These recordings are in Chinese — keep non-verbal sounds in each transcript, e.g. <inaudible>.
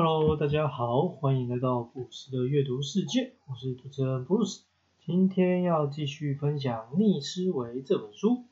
Hello，大家好，欢迎来到布鲁斯的阅读世界，我是主持人布鲁斯。今天要继续分享《逆思维》这本书。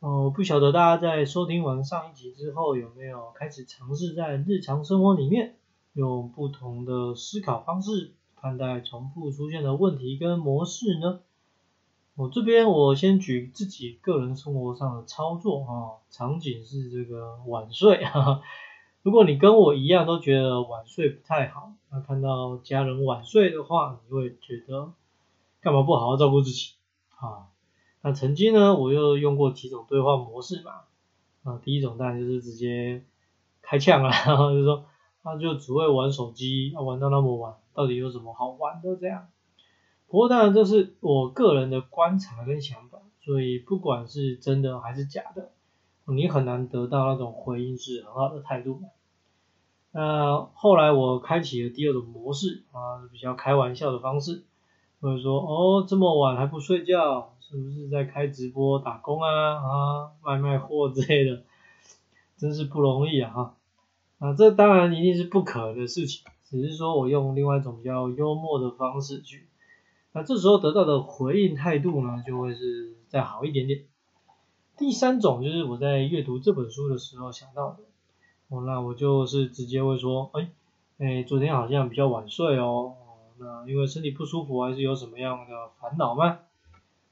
哦，不晓得大家在收听完上一集之后，有没有开始尝试在日常生活里面用不同的思考方式看待重复出现的问题跟模式呢？我这边我先举自己个人生活上的操作啊，场景是这个晚睡哈哈。如果你跟我一样都觉得晚睡不太好，那看到家人晚睡的话，你会觉得干嘛不好好照顾自己啊？那曾经呢，我又用过几种对话模式嘛，啊，第一种当然就是直接开呛了，然 <laughs> 后就说他就只会玩手机，要玩到那么晚，到底有什么好玩的这样？不过当然这是我个人的观察跟想法，所以不管是真的还是假的。你很难得到那种回应是很好的态度。那后来我开启了第二种模式啊，比较开玩笑的方式，或者说哦这么晚还不睡觉，是不是在开直播打工啊啊卖卖货之类的，真是不容易啊。啊这当然一定是不可的事情，只是说我用另外一种比较幽默的方式去，那这时候得到的回应态度呢就会是再好一点点。第三种就是我在阅读这本书的时候想到的，那我就是直接会说，哎，哎，昨天好像比较晚睡哦，那因为身体不舒服还是有什么样的烦恼吗？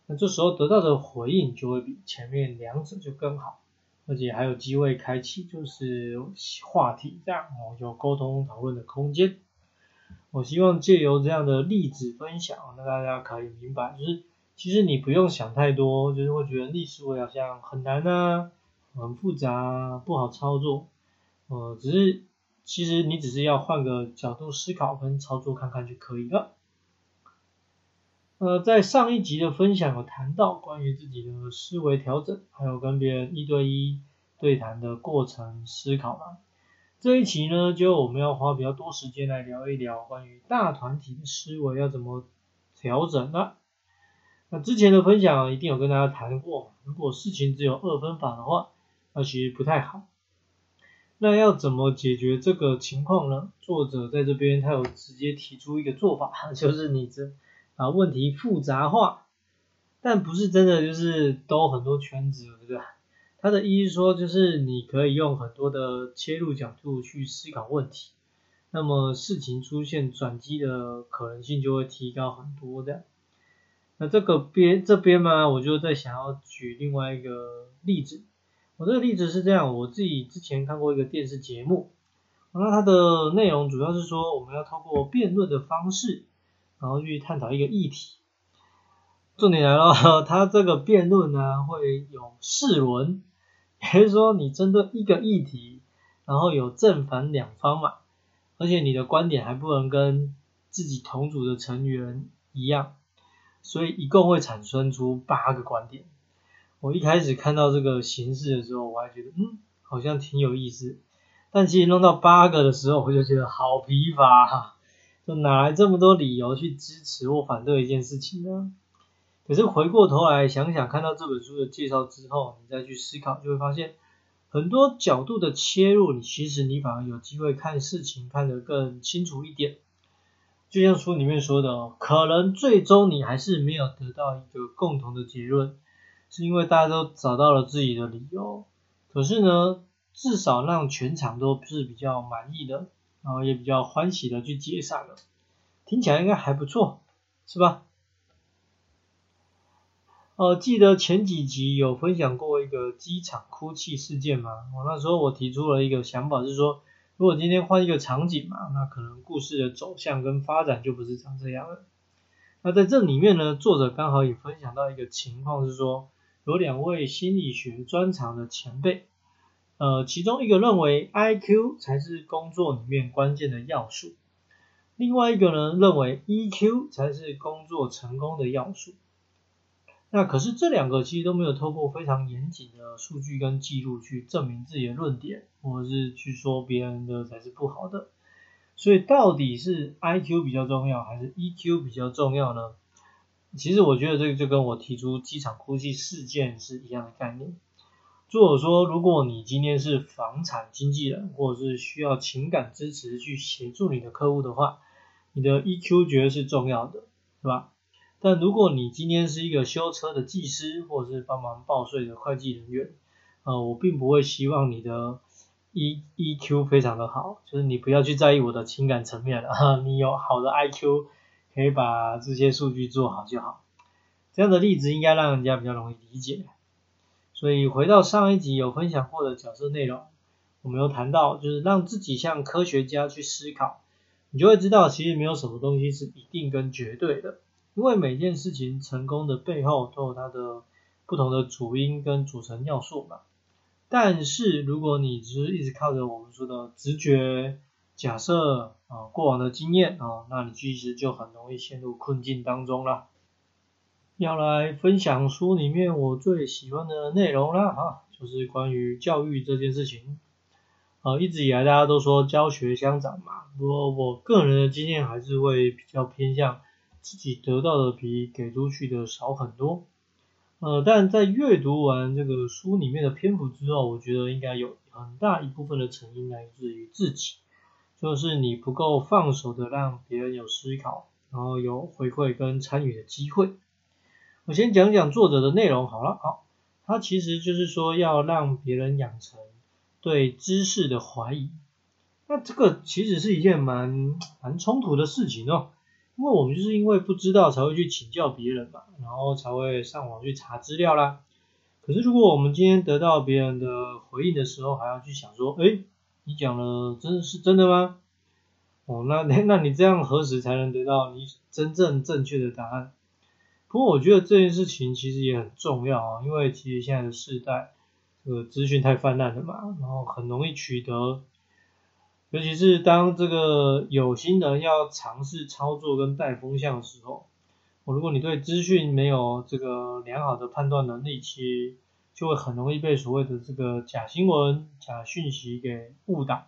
那这时候得到的回应就会比前面两者就更好，而且还有机会开启就是话题这样哦，有沟通讨论的空间。我希望借由这样的例子分享，那大家可以明白，就是。其实你不用想太多，就是会觉得历史会好像很难啊，很复杂，不好操作。呃，只是其实你只是要换个角度思考跟操作看看就可以了。呃，在上一集的分享有谈到关于自己的思维调整，还有跟别人一对一对谈的过程思考嘛。这一期呢，就我们要花比较多时间来聊一聊关于大团体的思维要怎么调整了。那之前的分享一定有跟大家谈过，如果事情只有二分法的话，那其实不太好。那要怎么解决这个情况呢？作者在这边他有直接提出一个做法，<laughs> 就是你这把问题复杂化，但不是真的就是兜很多圈子，对不对？他的意思说就是你可以用很多的切入角度去思考问题，那么事情出现转机的可能性就会提高很多的。那这个边这边嘛，我就在想要举另外一个例子。我这个例子是这样，我自己之前看过一个电视节目，那它的内容主要是说我们要透过辩论的方式，然后去探讨一个议题。重点来了，<laughs> 它这个辩论呢会有四轮，也就是说你针对一个议题，然后有正反两方嘛，而且你的观点还不能跟自己同组的成员一样。所以一共会产生出八个观点。我一开始看到这个形式的时候，我还觉得嗯，好像挺有意思。但其实弄到八个的时候，我就觉得好疲乏哈，就哪来这么多理由去支持或反对一件事情呢？可是回过头来想想，看到这本书的介绍之后，你再去思考，就会发现很多角度的切入，你其实你反而有机会看事情看得更清楚一点。就像书里面说的哦，可能最终你还是没有得到一个共同的结论，是因为大家都找到了自己的理由。可是呢，至少让全场都是比较满意的，然后也比较欢喜的去解散了，听起来应该还不错，是吧？哦，记得前几集有分享过一个机场哭泣事件吗？我那时候我提出了一个想法，是说。如果今天换一个场景嘛，那可能故事的走向跟发展就不是长这样了。那在这里面呢，作者刚好也分享到一个情况是说，有两位心理学专长的前辈，呃，其中一个认为 I Q 才是工作里面关键的要素，另外一个呢认为 E Q 才是工作成功的要素。那可是这两个其实都没有透过非常严谨的数据跟记录去证明自己的论点，或者是去说别人的才是不好的。所以到底是 I Q 比较重要，还是 E Q 比较重要呢？其实我觉得这个就跟我提出机场哭泣事件是一样的概念。作者说，如果你今天是房产经纪人，或者是需要情感支持去协助你的客户的话，你的 EQ 绝对是重要的，是吧？但如果你今天是一个修车的技师，或者是帮忙报税的会计人员，呃，我并不会希望你的 E EQ 非常的好，就是你不要去在意我的情感层面了，<laughs> 你有好的 IQ，可以把这些数据做好就好。这样的例子应该让人家比较容易理解。所以回到上一集有分享过的角色内容，我们有谈到，就是让自己像科学家去思考，你就会知道其实没有什么东西是一定跟绝对的。因为每件事情成功的背后都有它的不同的主因跟组成要素嘛。但是如果你只是一直靠着我们说的直觉、假设啊、过往的经验啊，那你其实就很容易陷入困境当中了。要来分享书里面我最喜欢的内容啦，哈，就是关于教育这件事情。啊，一直以来大家都说教学相长嘛，不过我个人的经验还是会比较偏向。自己得到的比给出去的少很多，呃，但在阅读完这个书里面的篇幅之后，我觉得应该有很大一部分的成因来自于自己，就是你不够放手的让别人有思考，然后有回馈跟参与的机会。我先讲讲作者的内容好了，好，他其实就是说要让别人养成对知识的怀疑，那这个其实是一件蛮蛮冲突的事情哦。因为我们就是因为不知道才会去请教别人嘛，然后才会上网去查资料啦。可是如果我们今天得到别人的回应的时候，还要去想说，哎，你讲的真是真的吗？哦，那 <laughs> 那你这样何时才能得到你真正正确的答案？不过我觉得这件事情其实也很重要啊，因为其实现在的时代，这个资讯太泛滥了嘛，然后很容易取得。尤其是当这个有心人要尝试操作跟带风向的时候，我如果你对资讯没有这个良好的判断能力，其实就会很容易被所谓的这个假新闻、假讯息给误导。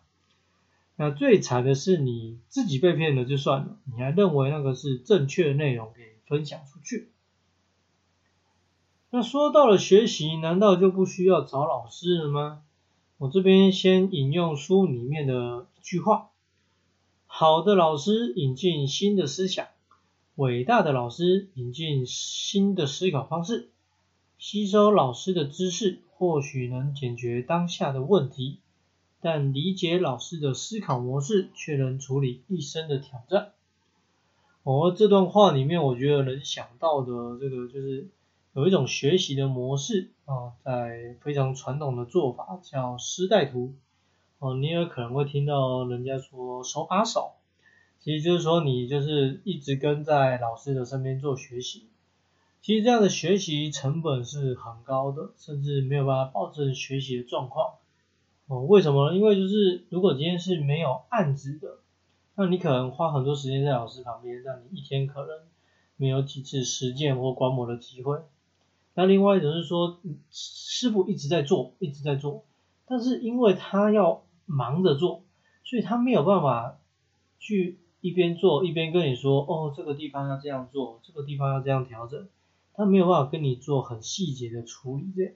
那最惨的是你自己被骗了就算了，你还认为那个是正确的内容给分享出去。那说到了学习，难道就不需要找老师了吗？我这边先引用书里面的一句话：好的老师引进新的思想，伟大的老师引进新的思考方式。吸收老师的知识或许能解决当下的问题，但理解老师的思考模式却能处理一生的挑战。哦，这段话里面，我觉得能想到的这个就是。有一种学习的模式啊，在非常传统的做法叫师带徒哦，你也可能会听到人家说手把手，其实就是说你就是一直跟在老师的身边做学习，其实这样的学习成本是很高的，甚至没有办法保证学习的状况哦。为什么呢？因为就是如果今天是没有案子的，那你可能花很多时间在老师旁边，让你一天可能没有几次实践或观摩的机会。那另外一种是说，师傅一直在做，一直在做，但是因为他要忙着做，所以他没有办法去一边做一边跟你说，哦，这个地方要这样做，这个地方要这样调整，他没有办法跟你做很细节的处理这样。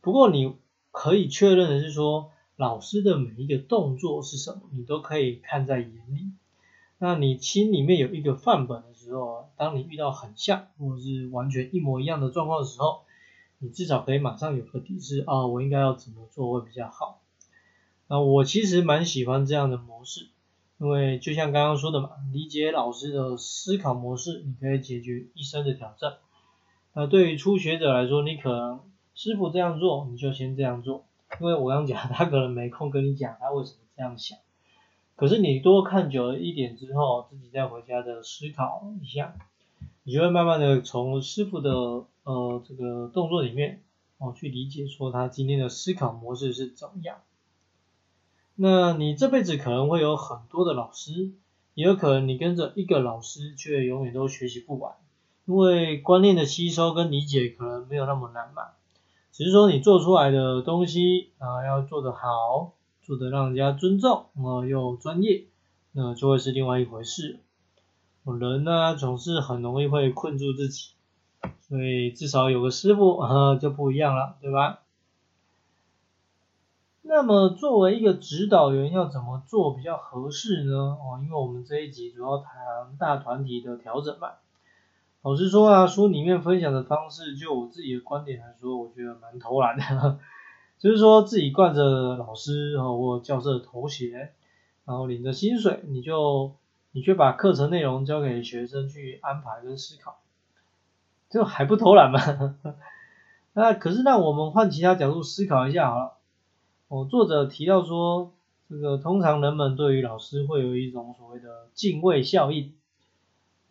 不过你可以确认的是说，老师的每一个动作是什么，你都可以看在眼里。那你心里面有一个范本的时候，当你遇到很像或者是完全一模一样的状况的时候，你至少可以马上有个底是啊，我应该要怎么做会比较好。那我其实蛮喜欢这样的模式，因为就像刚刚说的嘛，理解老师的思考模式，你可以解决一生的挑战。那对于初学者来说，你可能师傅这样做，你就先这样做，因为我刚讲他可能没空跟你讲他为什么这样想。可是你多看久了一点之后，自己再回家的思考一下，你就会慢慢的从师傅的呃这个动作里面哦去理解说他今天的思考模式是怎么样。那你这辈子可能会有很多的老师，也有可能你跟着一个老师却永远都学习不完，因为观念的吸收跟理解可能没有那么难嘛，只是说你做出来的东西啊要做得好。做的让人家尊重，啊又专业，那就会是另外一回事。人呢总是很容易会困住自己，所以至少有个师傅啊就不一样了，对吧？那么作为一个指导员，要怎么做比较合适呢？哦，因为我们这一集主要谈大团体的调整嘛。老实说啊，书里面分享的方式，就我自己的观点来说，我觉得蛮偷懒的。<laughs> 就是说自己惯着老师和或教授的头衔，然后领着薪水，你就你却把课程内容交给学生去安排跟思考，这还不偷懒吗？<laughs> 那可是，那我们换其他角度思考一下好了。哦，作者提到说，这个通常人们对于老师会有一种所谓的敬畏效应，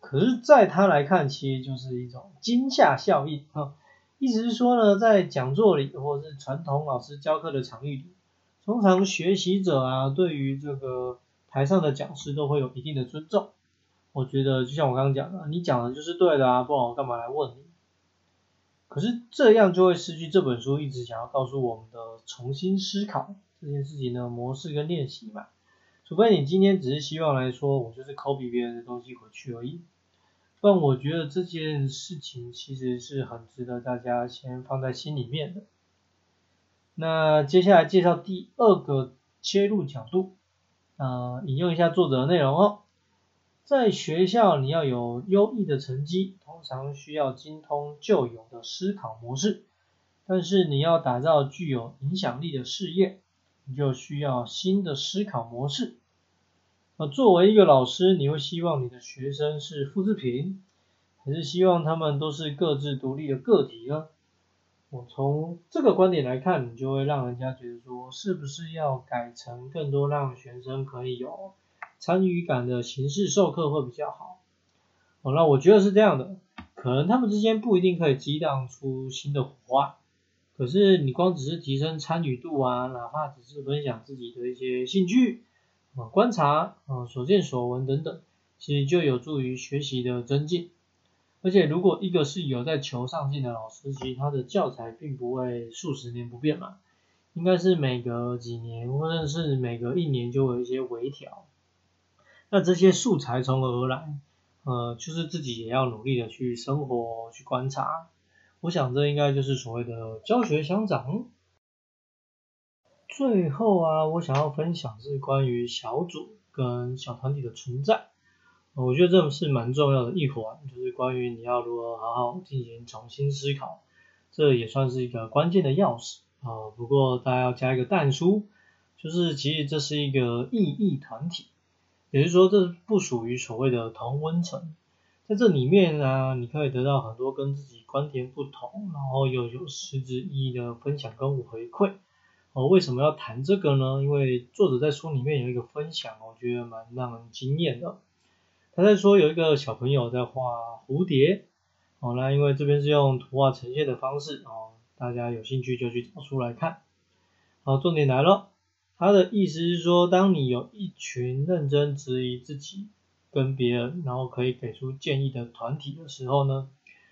可是，在他来看，其实就是一种惊吓效应啊。意思是说呢，在讲座里或者是传统老师教课的场域里，通常学习者啊，对于这个台上的讲师都会有一定的尊重。我觉得，就像我刚刚讲的，你讲的就是对的啊，不然我干嘛来问你？可是这样就会失去这本书一直想要告诉我们的重新思考这件事情的模式跟练习嘛。除非你今天只是希望来说，我就是 copy 别人的东西回去而已。但我觉得这件事情其实是很值得大家先放在心里面的。那接下来介绍第二个切入角度，呃，引用一下作者的内容哦。在学校，你要有优异的成绩，通常需要精通旧有的思考模式；但是你要打造具有影响力的事业，你就需要新的思考模式。那作为一个老师，你会希望你的学生是复制品，还是希望他们都是各自独立的个体呢？我从这个观点来看，你就会让人家觉得说，是不是要改成更多让学生可以有。参与感的形式授课会比较好，哦，那我觉得是这样的，可能他们之间不一定可以激荡出新的火花，可是你光只是提升参与度啊，哪怕只是分享自己的一些兴趣啊、观察啊、所见所闻等等，其实就有助于学习的增进。而且如果一个是有在求上进的老师，其实他的教材并不会数十年不变嘛，应该是每隔几年或者是每隔一年就有一些微调。那这些素材从何而来？呃，就是自己也要努力的去生活、去观察。我想这应该就是所谓的教学相长。最后啊，我想要分享是关于小组跟小团体的存在。我觉得这是蛮重要的一环，就是关于你要如何好好进行重新思考，这也算是一个关键的钥匙啊。不过大家要加一个淡书，就是其实这是一个意义团体。也就是说，这不属于所谓的同温层，在这里面呢，你可以得到很多跟自己观点不同，然后又有实质意义的分享跟回馈。哦，为什么要谈这个呢？因为作者在书里面有一个分享，我觉得蛮让人惊艳的。他在说有一个小朋友在画蝴蝶，哦，那因为这边是用图画呈现的方式，哦，大家有兴趣就去找书来看。好，重点来了。他的意思是说，当你有一群认真质疑自己跟别人，然后可以给出建议的团体的时候呢，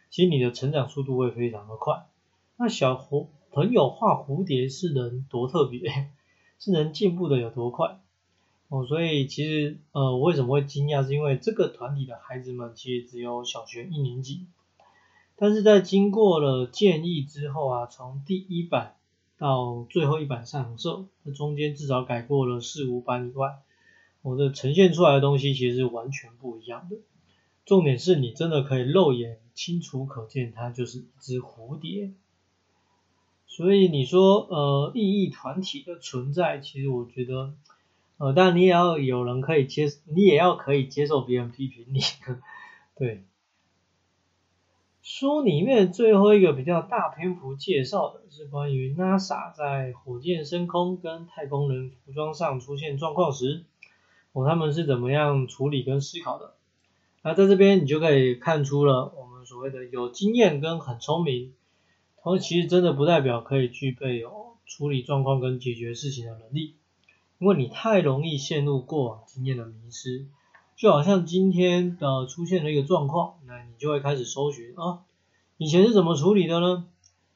其实你的成长速度会非常的快。那小蝴朋友画蝴蝶是能多特别，<laughs> 是能进步的有多快哦。所以其实呃，我为什么会惊讶，是因为这个团体的孩子们其实只有小学一年级，但是在经过了建议之后啊，从第一版。到最后一版上色，那中间至少改过了四五版以外，我的呈现出来的东西其实是完全不一样的。重点是你真的可以肉眼清楚可见，它就是一只蝴蝶。所以你说呃意义团体的存在，其实我觉得呃，当然你也要有人可以接，你也要可以接受别人批评你，对。书里面最后一个比较大篇幅介绍的是关于 NASA 在火箭升空跟太空人服装上出现状况时，哦他们是怎么样处理跟思考的。那在这边你就可以看出了我们所谓的有经验跟很聪明，同时其实真的不代表可以具备有处理状况跟解决事情的能力，因为你太容易陷入过往经验的迷失。就好像今天的出现了一个状况，那你就会开始搜寻啊，以前是怎么处理的呢？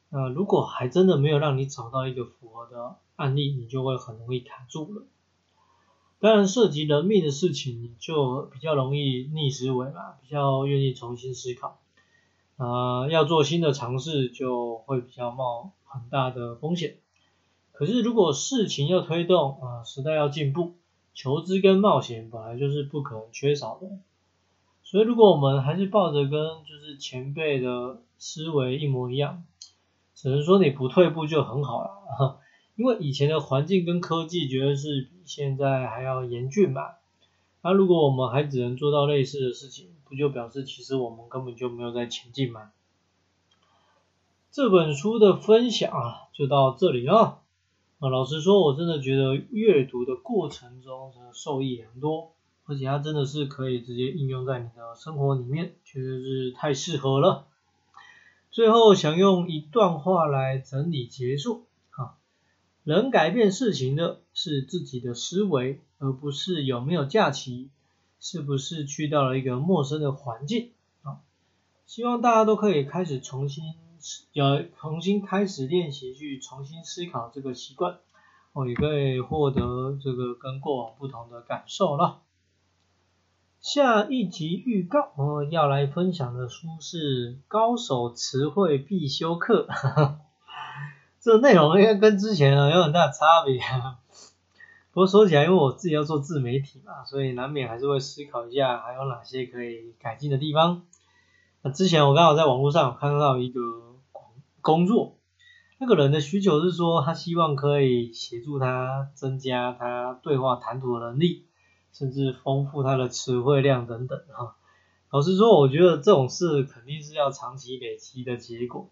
啊，如果还真的没有让你找到一个符合的案例，你就会很容易卡住了。当然，涉及人命的事情，你就比较容易逆思维嘛，比较愿意重新思考。啊，要做新的尝试，就会比较冒很大的风险。可是如果事情要推动啊，时代要进步，求知跟冒险本来就是不可能缺少的。所以如果我们还是抱着跟就是前辈的思维一模一样，只能说你不退步就很好了。<laughs> 因为以前的环境跟科技绝对是比现在还要严峻嘛。那如果我们还只能做到类似的事情，不就表示其实我们根本就没有在前进吗？这本书的分享啊，就到这里了。啊，老实说，我真的觉得阅读的过程中真的受益良多，而且它真的是可以直接应用在你的生活里面，确实是太适合了。最后想用一段话来整理结束。啊，能改变事情的是自己的思维，而不是有没有假期，是不是去到了一个陌生的环境。啊，希望大家都可以开始重新。要重新开始练习，去重新思考这个习惯，哦，也可以获得这个跟过往不同的感受了。下一集预告，我要来分享的书是《高手词汇必修课》，<laughs> 这内容应该跟之前有很大差别。不过说起来，因为我自己要做自媒体嘛，所以难免还是会思考一下还有哪些可以改进的地方。那之前我刚好在网络上有看到一个。工作，那个人的需求是说，他希望可以协助他增加他对话谈吐的能力，甚至丰富他的词汇量等等哈。老实说，我觉得这种事肯定是要长期累积的结果，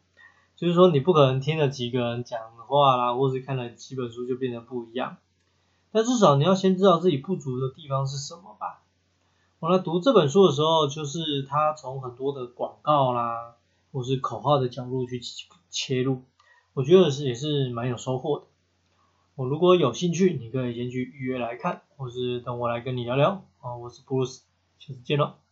就是说你不可能听了几个人讲话啦，或是看了几本书就变得不一样。但至少你要先知道自己不足的地方是什么吧。我来读这本书的时候，就是他从很多的广告啦。或是口号的角度去切入，我觉得是也是蛮有收获的。我如果有兴趣，你可以先去预约来看，或是等我来跟你聊聊。啊，我是 Bruce，，下次见喽。